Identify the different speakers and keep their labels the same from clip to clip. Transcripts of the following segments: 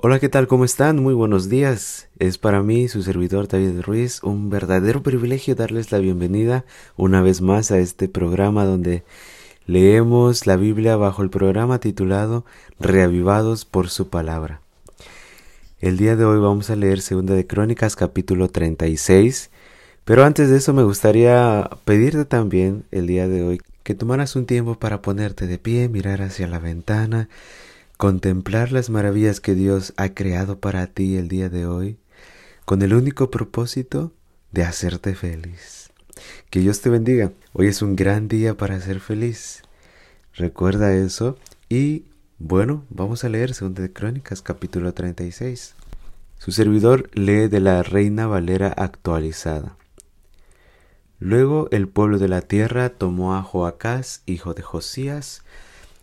Speaker 1: Hola, ¿qué tal? ¿Cómo están? Muy buenos días. Es para mí, su servidor David Ruiz, un verdadero privilegio darles la bienvenida una vez más a este programa donde leemos la Biblia bajo el programa titulado Reavivados por su palabra. El día de hoy vamos a leer Segunda de Crónicas capítulo 36, pero antes de eso me gustaría pedirte también el día de hoy que tomaras un tiempo para ponerte de pie, mirar hacia la ventana contemplar las maravillas que Dios ha creado para ti el día de hoy con el único propósito de hacerte feliz. Que Dios te bendiga. Hoy es un gran día para ser feliz. Recuerda eso y bueno, vamos a leer 2 de Crónicas capítulo 36. Su servidor lee de la Reina Valera actualizada. Luego el pueblo de la tierra tomó a Joacás, hijo de Josías,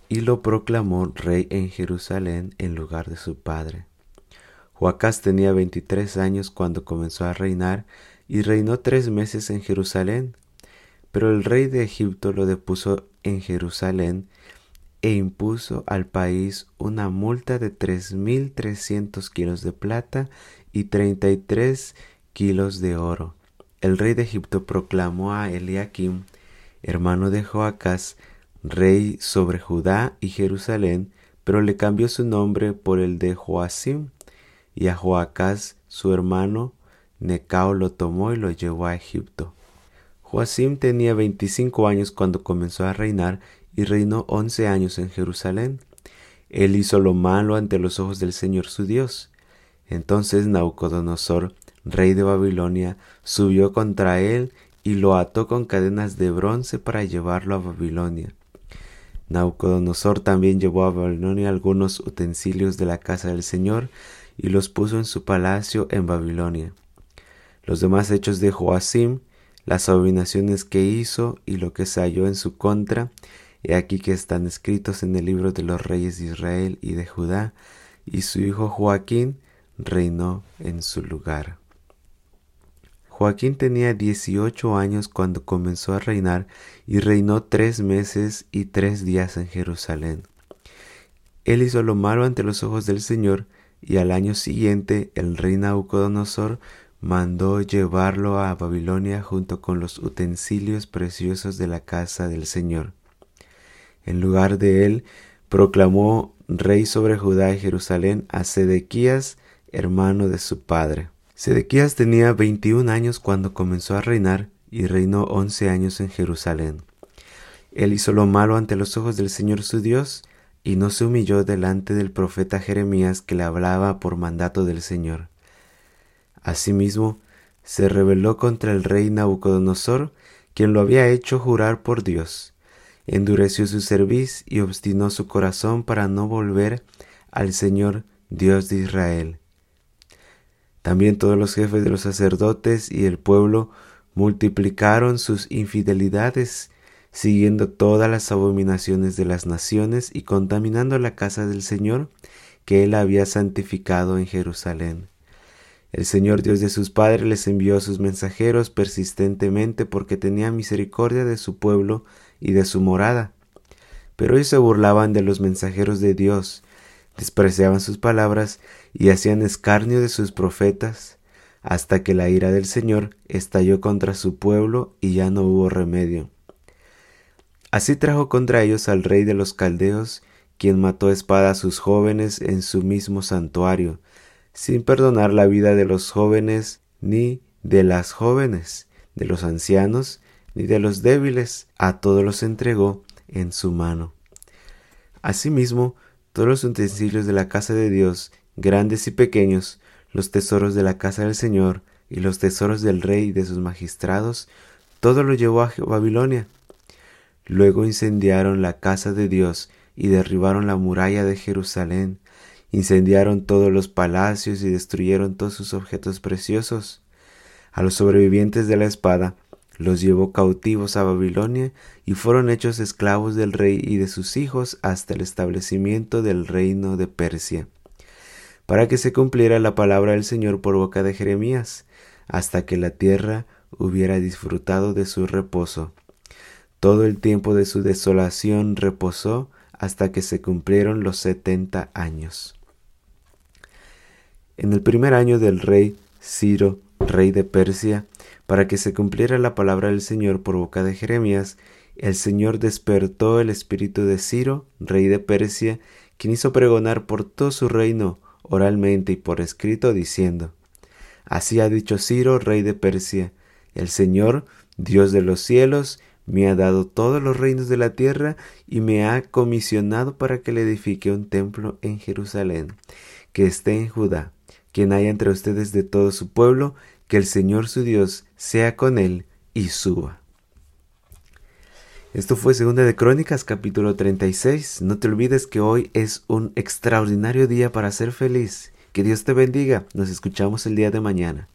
Speaker 1: y lo proclamó rey en Jerusalén en lugar de su padre. Joacás tenía veintitrés años cuando comenzó a reinar y reinó tres meses en Jerusalén. Pero el rey de Egipto lo depuso en Jerusalén e impuso al país una multa de tres mil trescientos kilos de plata y treinta y tres kilos de oro. El rey de Egipto proclamó a Eliakim, hermano de Joacás, rey sobre Judá y Jerusalén, pero le cambió su nombre por el de Joacim, y a Joacás, su hermano, Necao lo tomó y lo llevó a Egipto. Joacim tenía veinticinco años cuando comenzó a reinar y reinó once años en Jerusalén. Él hizo lo malo ante los ojos del Señor su Dios. Entonces Naucodonosor, rey de Babilonia, subió contra él y lo ató con cadenas de bronce para llevarlo a Babilonia. Naucodonosor también llevó a Babilonia algunos utensilios de la casa del Señor y los puso en su palacio en Babilonia. Los demás hechos de Joacim, las abominaciones que hizo y lo que se halló en su contra, he aquí que están escritos en el libro de los reyes de Israel y de Judá, y su hijo Joaquín reinó en su lugar. Joaquín tenía dieciocho años cuando comenzó a reinar y reinó tres meses y tres días en Jerusalén. Él hizo lo malo ante los ojos del Señor y al año siguiente el rey Nabucodonosor mandó llevarlo a Babilonia junto con los utensilios preciosos de la casa del Señor. En lugar de él, proclamó rey sobre Judá y Jerusalén a Sedequías, hermano de su padre. Sedequías tenía veintiún años cuando comenzó a reinar y reinó once años en Jerusalén. Él hizo lo malo ante los ojos del Señor su Dios y no se humilló delante del profeta Jeremías que le hablaba por mandato del Señor. Asimismo, se rebeló contra el rey Nabucodonosor, quien lo había hecho jurar por Dios. Endureció su cerviz y obstinó su corazón para no volver al Señor Dios de Israel también todos los jefes de los sacerdotes y el pueblo multiplicaron sus infidelidades, siguiendo todas las abominaciones de las naciones y contaminando la casa del Señor que él había santificado en Jerusalén. El Señor Dios de sus padres les envió a sus mensajeros persistentemente porque tenía misericordia de su pueblo y de su morada. Pero ellos se burlaban de los mensajeros de Dios despreciaban sus palabras y hacían escarnio de sus profetas, hasta que la ira del Señor estalló contra su pueblo y ya no hubo remedio. Así trajo contra ellos al rey de los caldeos, quien mató a espada a sus jóvenes en su mismo santuario, sin perdonar la vida de los jóvenes ni de las jóvenes, de los ancianos ni de los débiles, a todos los entregó en su mano. Asimismo, todos los utensilios de la casa de Dios, grandes y pequeños, los tesoros de la casa del Señor y los tesoros del rey y de sus magistrados, todo lo llevó a Babilonia. Luego incendiaron la casa de Dios y derribaron la muralla de Jerusalén, incendiaron todos los palacios y destruyeron todos sus objetos preciosos. A los sobrevivientes de la espada los llevó cautivos a Babilonia y fueron hechos esclavos del rey y de sus hijos hasta el establecimiento del reino de Persia, para que se cumpliera la palabra del Señor por boca de Jeremías, hasta que la tierra hubiera disfrutado de su reposo. Todo el tiempo de su desolación reposó hasta que se cumplieron los setenta años. En el primer año del rey Ciro, rey de Persia, para que se cumpliera la palabra del Señor por boca de Jeremías, el Señor despertó el espíritu de Ciro, rey de Persia, quien hizo pregonar por todo su reino, oralmente y por escrito, diciendo, Así ha dicho Ciro, rey de Persia, el Señor, Dios de los cielos, me ha dado todos los reinos de la tierra y me ha comisionado para que le edifique un templo en Jerusalén, que esté en Judá. Quien haya entre ustedes de todo su pueblo, que el Señor su Dios sea con él y suba. Esto fue Segunda de Crónicas capítulo 36. No te olvides que hoy es un extraordinario día para ser feliz. Que Dios te bendiga. Nos escuchamos el día de mañana.